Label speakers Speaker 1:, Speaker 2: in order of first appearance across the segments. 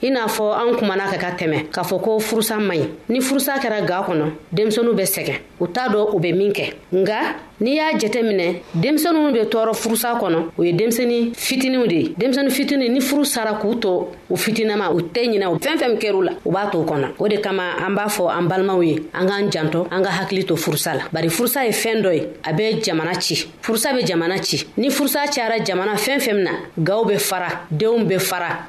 Speaker 1: i n'a fɔ an kumana ka ka tɛmɛ k'a fɔ ko furusa man ɲi ni furusa kɛra ga kɔnɔ denmisɛnu bɛ sɛgɛn u t'a dɔ u bɛ min kɛ nga n'i y'a jɛtɛ minɛ denmisɛnu bɛ tɔɔrɔ furusa kɔnɔ u ye denmisɛni fitiniw de ye denmisɛni fitini ni furu sara k'u to u fitinama u tɛ ɲinɛ u fɛn fɛn kɛr'u la u b'a to kɔnɔ o de kama an b'a fɔ an balimaw ye an k'an jantɔ an ka hakili to furusa la bari furusa ye fɛn dɔ ye a bɛ jamana ci furusa bɛ jamana ci ni furusa cayara jamana fɛn fɛn min na gaw bɛ fara denw bɛ fara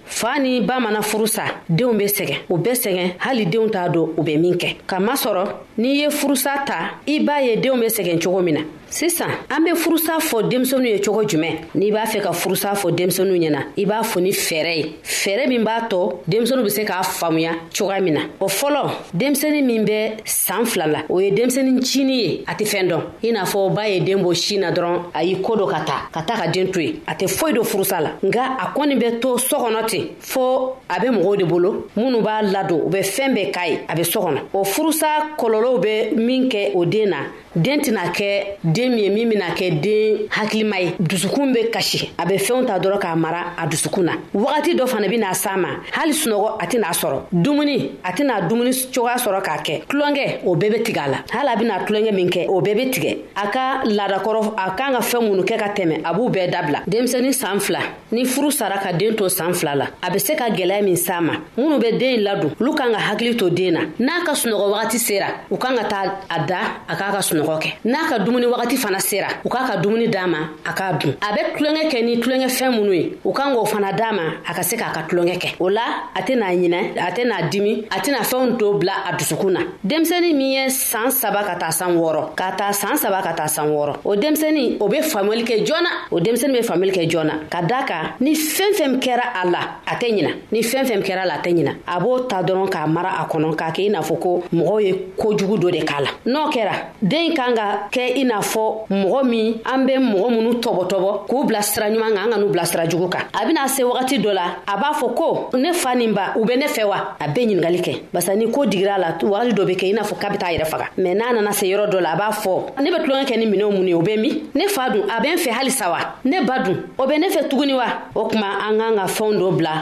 Speaker 1: faa ni ba mana furu sa denw be sɛgɛn u be sɛgɛn hali denw t'a don u be min kɛ ka masɔrɔ n'i ye furusa ta i b'a ye denw be sɛgɛn cogo min na sisan an be furusa fɔ denmisɛnu ye cogo jumɛn n'i b'a fɛ ka furusa fɔ denmisɛnu ɲɛna i b'a fɔ ni fɛɛrɛ ye fɛɛrɛ min b'a tɔ denmisɛnu be se k'a faamuya cogoya min na o fɔlɔ denmisɛni min bɛ saan fila la o ye denmisɛni cini ye a tɛ fɛn dɔn i n'a fɔ ba ye den bɔ sin na dɔrɔn a y'i ko dɔ ka taa ka taa ka den to yen a tɛ foyi don furusa la nka a kɔni bɛ to so kɔnɔ ten fo a bɛ mɔgɔw de bolo minnu b'a ladon u bɛ fɛn bɛɛ k'a ye a bɛ so kɔnɔ o furusa kɔlɔlɔw bɛ min kɛ o den na den tɛna kɛ den min ye min bɛna kɛ den hakilima ye dusukun bɛ kasi a bɛ fɛnw ta dɔrɔn k'a mara a dusukun na wagati dɔ fana bɛ na s'a ma hali sunɔgɔ a tɛna sɔrɔ dumuni a tɛna dumuni cogoya sɔrɔ k'a kɛ tulonkɛ o bɛɛ bɛ tigɛ a la hali a bɛna tulonkɛ min kɛ o bɛɛ bɛ tigɛ a ka laadakɔrɔ a kan ka fɛn minnu kɛ ka tɛmɛ a b'u bɛɛ dabila denmisɛnnin san fila ni furu sara ka den to san fila la a bɛ se ka gɛlɛya min s'a ma minnu bɛ den ladon olu kan ka hakili to den na n'a ka sunɔgɔ wagati sera u kan ka taa a da a k'a ka sunɔgɔ kɛ n'a ka dumuni wagati fana sera u k'a ka dumuni d'a ma a k'a dun a bɛ tulonkɛ kɛ ni tulonkɛ fɛn minnu ye u kan k'o fana d'a ma a ka se k'a ka tulonkɛ kɛ o la a tɛ n'a ɲinɛ a tɛ n'a dimi a tɛna fɛnw to bila a dusukun na denmisɛni min ye saan saba ka taa san wɔɔrɔ k'a ta saan saba ka taa san wɔɔrɔ o denmisɛni o be faamuyali kɛ joona o denmisɛni be faamuyali kɛ joona ka daa kan ni fɛn fɛn kɛra a la a tɛ ɲina ni fɛn fɛn kɛra a la a tɛ ɲina a b'o ta dɔrɔn k'a mara a kɔnɔ k'a kɛ i n'a fɔ ko mɔgɔw ye kojugu do de k'a la n'o kɛra den kan ka kɛ i n'a fɔ mɔgɔ min an bɛ mɔgɔ minnu tɔbɔtɔbɔ k'u bila sira ɲuman kan an ka n'u bila sira jugu kan a bɛna se wagati dɔ la a b'a fɔ ko ne fa nin ba u bɛ ne fɛ wa a bɛ ɲininkali kɛ barisa ni ko digira a la wagati dɔ bɛ kɛ i n'a fɔ k'a bɛ taa yɛrɛ faga mɛ n'a nana se yɔrɔ dɔ la a b'a fɔ ne bɛ tulonkɛ kɛ ni minɛnw mun ye o bɛ min ne fa dun a bɛ n fɛ halisa wa ne ba dun o bɛ ne fɛ tuguni wa o tuma an k'an ka fɛnw dɔ bila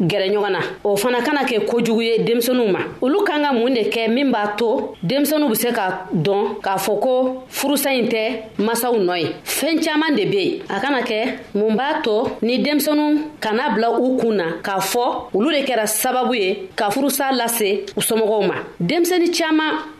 Speaker 1: gɛrɛ ɲɔgɔn na o fana kana kɛ kojugu ye denmisɛnninw ma olu kan ka mun de kɛ min b'a to denmisɛnninw be se ka dɔn k'a fɔ ko furusa ɲi tɛ masaw nɔ ye fɛɛn caaman de be yen a kana kɛ mun b'a to ni denmisɛnninw kana bila u kun na k'a fɔ olu de kɛra sababu ye ka furusa lase u somɔgɔw ma denmisɛni caaman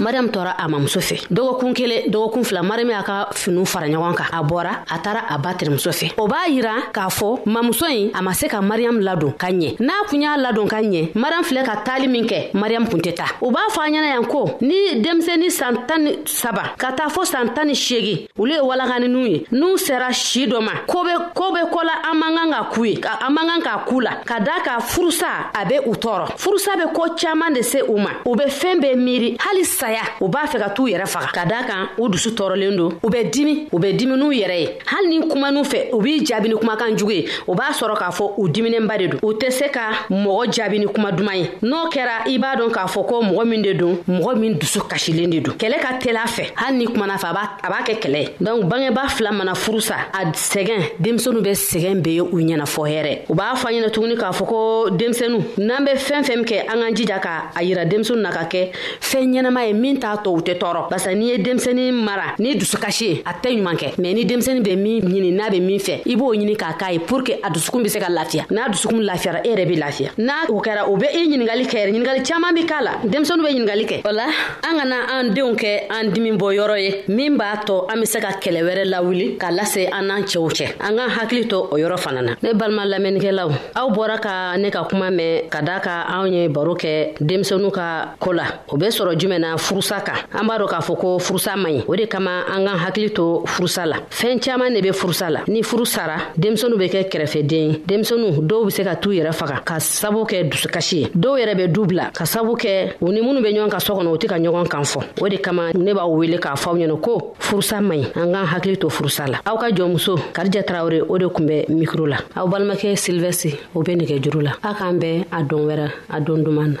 Speaker 1: mariyamu tɔɔra a mamuso fɛ dɔgɔkun kelen dɔgɔkun fila mariyamu y'a ka finiw fara ɲɔgɔn kan a bɔra a taara a ba tɛrɛmuso fɛ o b'a yira k'a fɔ mamuso ɲi a ma se ka mariyamu ladon ka ɲɛ n'a kun y'a ladon ka ɲɛ mariyamu filɛ ka taali min kɛ mariyamu kun tɛ taa u b'a fɔ a ɲɛna yan ko ni denmisɛnnin san tan ni saba ka taa fɔ san tan ni seegin olu ye walakaniniw ye n'u sera si dɔ ma ko be ko be kɔ la an man kan ka k'u ye an man kan k'a k'u la ka daa ka furusa a be u tɔɔrɔ furusa be ko caaman de se u ma u be fɛɛn bɛɛ miiri hali saya u b'a fɛ ka t'u yɛrɛ faga ka daa kan u dusu tɔɔrɔlen don u bɛ dimi u bɛ dimi n'u yɛrɛ ye hali ni kuman'u fɛ u b'i jaabi ni kumakan jugu ye u b'a sɔrɔ k'a fɔ u diminenba de don u tɛ se ka mɔgɔ jaabi ni kuma duman ye n'o kɛra i b'a dɔn k'a fɔ ko mɔgɔ min de don mɔgɔ min dusu kasilen de don kɛlɛ ka teli a fɛ hali ni kumana a b'a kɛ kɛlɛ ye donc bangeba fila mana furu sa a sɛgɛn denmisɛnu bɛ sɛgɛn be ye u ɲɛna fɔ hɛrɛ u b'a fɔ ɲɛna tuguni k'a fɔ ko denmisɛnu n'an bɛ fɛn fɛn kɛ an k'an jija ka a yira denmisɛnu na ka kɛ fɛn ɲɛnama ye min t'a tɔ u tɛ tɔɔrɔ barisa n'i ye denmisɛni mara ni dusukasi ye a tɛ ɲuman kɛ mɛ ni denmisɛni bɛ min ɲini n'a bɛ min fɛ i b'o ɲini k'a k'a ye pour que a dusukun bɛ se ka lafiya n'a dusukun lafiyara e yɛrɛ bɛ lafiya n'a o kɛra o bɛ i ɲininkali kɛ ɲininkali caman bɛ k'a la denmisɛnu bɛ ɲininkali kɛ o la an kana an denw kɛ an dimi bɔ yɔrɔ ye min b'a tɔ an be se ka kɛlɛ wɛrɛ lawuli ka lase an n'an cɛw cɛ an k'an hakili to o yɔrɔ fana na ne balima lamɛnnikɛlaw aw bɔra ka ne ka kuma mɛn ka daa ka anw ye baro kɛ denmisɛnu ka ko la o be sɔrɔ jumɛn na furusa kan an b'a dɔ k'a fɔ ko furusa man ɲi o de kama an k'an hakili to furusa la fɛɛn caaman ne be furusa la ni furu sara denmisɛnu be kɛ kɛrɛfɛden ye denmisɛnu dɔw be se ka t'u yɛrɛ faga ka sabu kɛ dusukasi ye dɔw yɛrɛ be du bila ka sabu kɛ u ni minnu be ɲɔgɔn ka sɔ kɔnɔ u tɛ ka ɲɔgɔn kan fɔ o de kama ne b'aw wele k'a fɔ aw ɲɛna ko furusa man ɲi an k'an hakili to furusa la aw ka jɔnmuso karija tarawure o de kun bɛ mikro la aw balimakɛ silvɛsi o be nɛgɛ juru la a k'an bɛɛ a don wɛrɛ a don duman
Speaker 2: na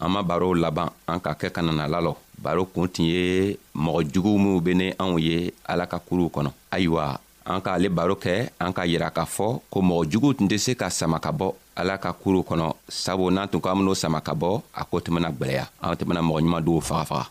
Speaker 2: an ma barow laban an ka kɛ ka nana lalɔ baro kun tun ye mɔgɔ juguw minw be ne anw ye ala ka kuruw kɔnɔ ayiwa an ka ale baro kɛ an ka yira k'a fɔ ko mɔgɔ juguw tun tɛ se ka sama ka bɔ ala ka kuruw kɔnɔ sabu n'an tun ko an ben'o sama ka bɔ a ko tun bena gwɛlɛya an tun bena mɔgɔ ɲuman duw fagafaga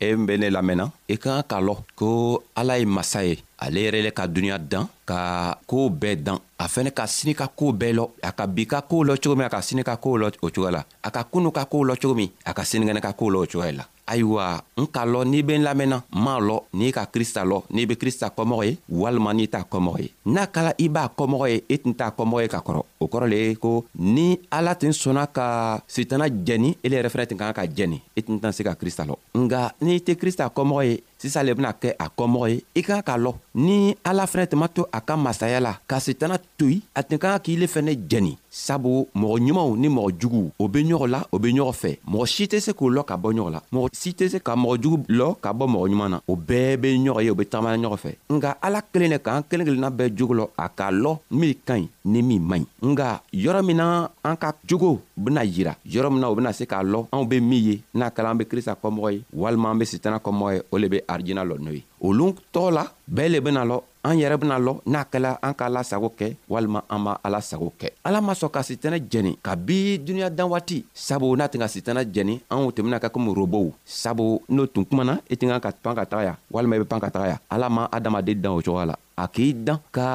Speaker 2: e min bɛ ne lamɛnna i ka kan k'a lɔn ko ala ye masa ye ale yɛrɛ le ka duniɲa dan ka koo bɛɛ dan a fɛnɛ ka sini ka koo bɛɛ lɔ a ka bi ka koo lɔ cogo min a ka sini ka koo lɔ o cogoya la a ka kunu ka koo lɔ cogo min a ka sinikɛnɛ ka koo lɔ o cogoya la ayiwa n k'a lɔn n'i be n lamɛnna m'a lɔ n'i ka krista lɔ n'i be krista kɔmɔgɔ ye walima n'i t'a kɔmɔgɔ ye n'a kala i b'a kɔmɔgɔ ye i tun t'a kɔmɔgɔ ye ka kɔrɔ o kɔrɔ le ye ko ni ala tun sɔnna ka sitana jɛni ele yɛrɛ fɛnɛ tun ka kan ka jɛni i tun tɛna se ka krista lɔ nka n'i tɛ krista kɔmɔgɔ ye sisan le bɛna kɛ a kɔmɔgɔ ye i kan k'a lɔ ni ala fɛnɛ tun ma to a ka masaya la ka sitana toyi a tun kan k'i le fɛnɛ jɛni sabu mɔgɔ ɲumanw ni mɔgɔ juguw o be ɲɔgɔn la o be ɲɔgɔn fɛ mɔgɔ si tɛ se k'o lɔ ka bɔ ɲɔgɔn la mɔgɔ si tɛ se ka mɔgɔ jugu lɔ ka bɔ mɔgɔ ɲuman na o bɛɛ be ɲɔgɔn ye o be tagama ɲɔgɔn fɛ nka ala kelen ne k'an kelen kelenna bɛɛ jogo lɔ a k'a lɔ min ka ɲi ni min man ɲi nka yɔrɔ min na an ka jogo u bena yira yɔrɔ min na u bena se k'a lɔ anw be min ye n'a kala an be krista kɔmɔgɔ ye walima an be sitana kɔmɔgɔ ye o le be arijina lɔ n'o ye olu tɔɔ la bɛɛ le bena lɔ an yɛrɛ bena lɔ n'a kɛla an k'a la sago kɛ walima an b'a ala sago kɛ ala ma sɔn ka sitana jɛni ka bi duniɲa dan waati sabu n'a tun ka sitana jɛni anw tun bena kɛ komi robow sabu n'o tun kumana i tun kan ka pan ka taga ya walima i be pan ka taga ya ala ma adamaden dan o cogoya la a k'i dan ka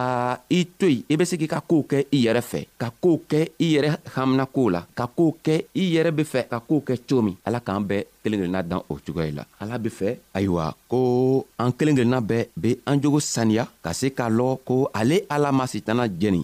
Speaker 2: i to yen i be se k'i ka koow kɛ i yɛrɛ fɛ ka koow kɛ i yɛrɛ hamina koo la ka koow kɛ i yɛrɛ be fɛ ka koow kɛ cogo min ala k'an bɛɛ kelen kelenna dan o cogoya la ala be fɛ ayiwa ko an kelen kelenna bɛɛ be an jogo saniya ka se k'a lɔ ko ale ala ma sitana jɛni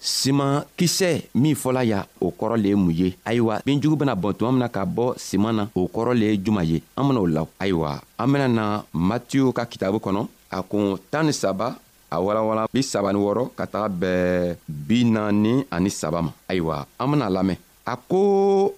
Speaker 2: siman kisɛ min fɔla ya o kɔrɔ le ye mun ye ayiwa binjugu bena bɔn tuma min na ka bɔ siman na o kɔrɔ le ye juman ye an ben'o la ayiwa an bena na matiyu ka kitabu kɔnɔ a kun tan ni saba a walawala bi saba ni wɔɔrɔ ka taga bɛɛ bi naani ani saba ma ayiwa an bena lamɛn a ko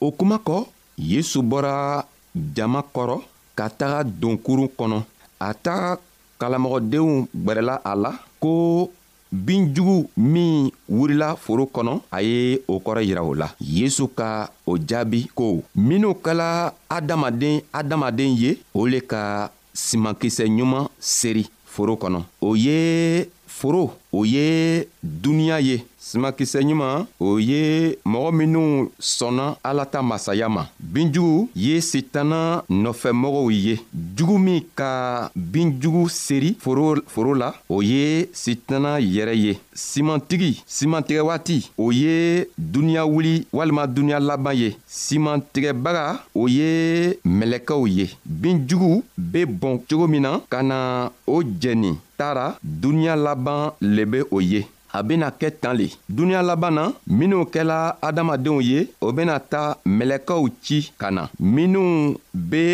Speaker 2: o kuma kɔ yesu bɔra jama kɔrɔ ka taga donkurun kɔnɔ a ta kalamɔgɔdenw gwɛrɛla a la ko bin jugu min wurila foro kɔnɔ a ye o kɔrɔ yira o la yesu ka o jaabi ko minw kɛla adamaden adamaden ye o le ka simankisɛ ɲuman seri foro kɔnɔ o ye foro o ye duniɲa ye simakisɛ ɲuman o ye mɔgɔ minw sɔnna ala ta masaya ma binjugu ye sitana nɔfɛmɔgɔw ye jugu min ka binjugu seri foro la o ye sitana yɛrɛ ye simantigi simantigɛ waati o ye duniɲa wuli walima duniɲa laban ye simantigɛbaga o ye mɛlɛkɛw ye binjugu be bɔn cogo min na ka na o jɛni taara duniɲa laban le be o ye a bena kɛ tan le duniɲa laban na minw kɛla adamadenw ye o bena ta mɛlɛkɛw ci ka na minw be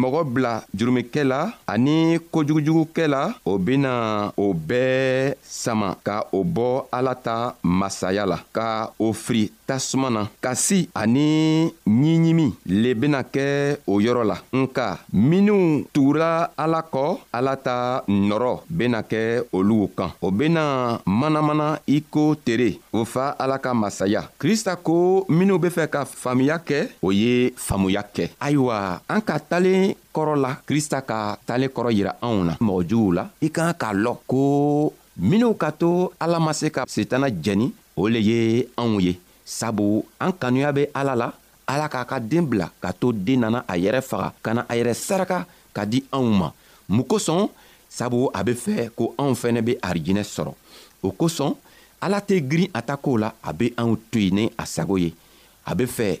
Speaker 2: mɔgɔ bila jurumikɛ la ani kojugujugukɛ la o bena o bɛɛ sama ka o bɔ ala ta masaya la ka o firi tasuma na kasi ani ɲiɲimi le bena kɛ o yɔrɔ la nka minw tugura ala kɔ ala ta nɔrɔ bena kɛ olugu kan o bena manamana i ko tere o fa ala ka masaya krista ko minw be fɛ ka faamuya kɛ o ye faamuya kɛ ayiwa an ka talen kɔrɔ la krista ka talen kɔrɔ yira anw na mɔgɔ juguw la i kan k'a lɔn ko minw ka to ala ma se ka setana jɛni o le ye anw ye sabu an kanuya bɛ ala la ala k'a ka den bila ka to den nana a yɛrɛ faga ka na a yɛrɛ saraka ka di anw ma mun kosɔn sabu a bɛ fɛ ko anw fɛnɛ bɛ arijinɛ sɔrɔ o kosɔn ala tɛ girin a ta kow la a bɛ anw to yen ni a sago ye a bɛ fɛ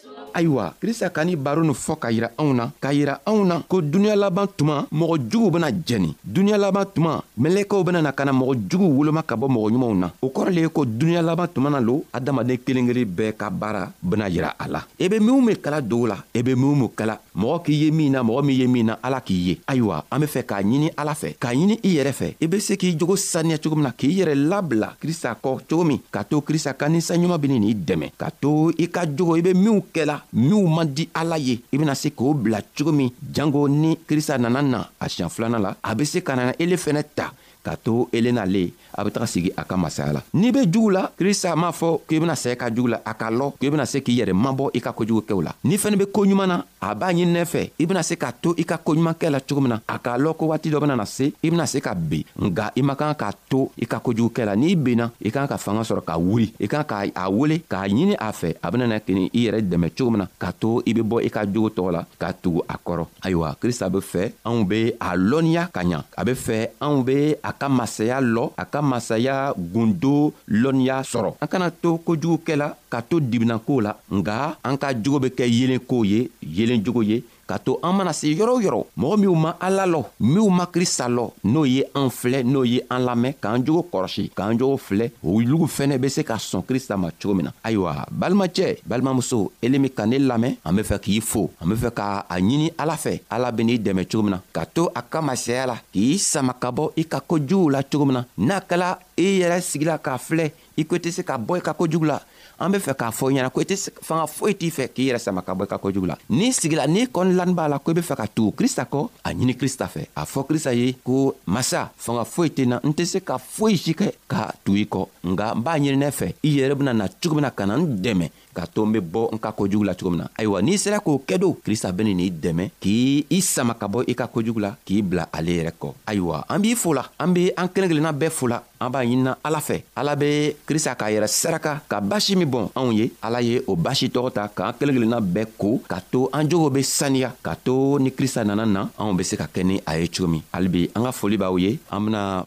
Speaker 2: ayiwa krista ka ni baro nin fɔ ka yira anw na k'a yira anw na ko duniɲa laban tuma mɔgɔ juguw bena jɛni duniɲa laban tuma mɛlɛkɛw bena na ka na mɔgɔ juguw woloma ka bɔ mɔgɔ ɲumanw na o kɔrɔ le ye ko duniɲa laban tuma na lo adamaden kelen kelen bɛɛ ka baara bena yira a la i e be minw be kala dogo la i e be minw be kala mɔgɔ k'i ye min na mɔgɔ min ye min na ala k'i ye ayiwa an be fɛ k'a ɲini ala fɛ k'a ɲini i yɛrɛ fɛ i be se k'i jogo saniya cogo min na k'i yɛrɛ labila krista kɔ cogo min ka to krista ka ninsanɲuman bini n'i dɛmɛ ka to i ka jogo i be minw kɛla minw man di ala ye i bena se k'o bila cogo min jango ni krista nana na a siɲan filana la a be se ka nana ele fɛnɛ ta k'a to elena le a be taga sigi a ka masaya la n'i be jugu la krista m'a fɔ k'i bena sɛɛ ka jugu la a k'a lɔ k'i bena se k'i yɛrɛ mabɔ i ka kojugu kɛw la n'i fɛnɛ be koɲuman na a b'a ɲininɛ fɛ i bena se k'a to i ka koɲuman kɛ la cogo min na a k'a lɔn ko waati dɔ benana se i bena se ka ben nga i man kan k'a to i ka kojugu kɛ la n'i benna i kan ka fanga sɔrɔ ka wuli i kan ka a wele k'a ɲini a fɛ a benana kini i yɛrɛ dɛmɛ cogo min na k'a to i be bɔ i ka jogo tɔgɔ la ka tugu a kɔrɔ ayiwa krista be fɛ anw be a lɔnniya ka ɲa a be fɛ anw be a ka masaya lɔ a ka masaya gundo lɔnniya sɔrɔ an kana to kojugukɛla ka to dibinankow la nga an ka jogo be kɛ yelenkow ye yelen jogo ye ka to an mana se yɔrɔ yɔrɔ mɔgɔ minw ma ala lɔ minw ma krista lɔ n'o ye an filɛ n'o ye an lamɛn k'an jogo kɔrɔsi k'an jogo filɛ olugu fɛnɛ be se ka sɔn krista ma cogo min na ayiwa balimacɛ balimamuso elimi ka ne lamɛn an be fɛ k'i fo an be fɛ ka a ɲini ala fɛ ala ben'i dɛmɛ cogo min na ka to a ka masaya la k'i sama ka bɔ i ka kojuguw la cogo min na n'a kɛla i yɛrɛ sigila k'a filɛ i ko i tɛ se ka bɔ i ka kojugu la an be fɛ k'a fɔ i ɲɛna ko i tɛ fanga foyi t'i fɛ k'i yɛrɛ sama ka bɔ i ka kojugu la n'i sigila n'i kɔni lani b'a la ko i be fɛ ka tugu krista kɔ a ɲini krista fɛ a fɔ krista ye ko masa fanga foyi tɛ na n tɛ se ka foyi si kɛ ka tu i kɔ nka n b'a ɲini ne fɛ i yɛrɛ bena na cogo min na ka na n dɛmɛ ka to n be bɔ n ka kojugu la cogo min na ayiwa n'i sera k'o kɛ don krista beni n'i dɛmɛ k'i i sama ka bɔ i ka kojugu la k'i bila ale yɛrɛ kɔ ayiwa an b'i fola an be an kelen kelenna bɛɛ fola an b'a ɲinina ala fɛ ala be krista k'a yɛrɛ saraka ka basi min bɔn anw ye ala ye o basi tɔgɔ ta k'an kelen kelenna bɛɛ ko ka to an jogo be saniya ka to ni krista nana na anw be se ka kɛ ni a ye cogo min halibi an ka foli b'aw ye an bena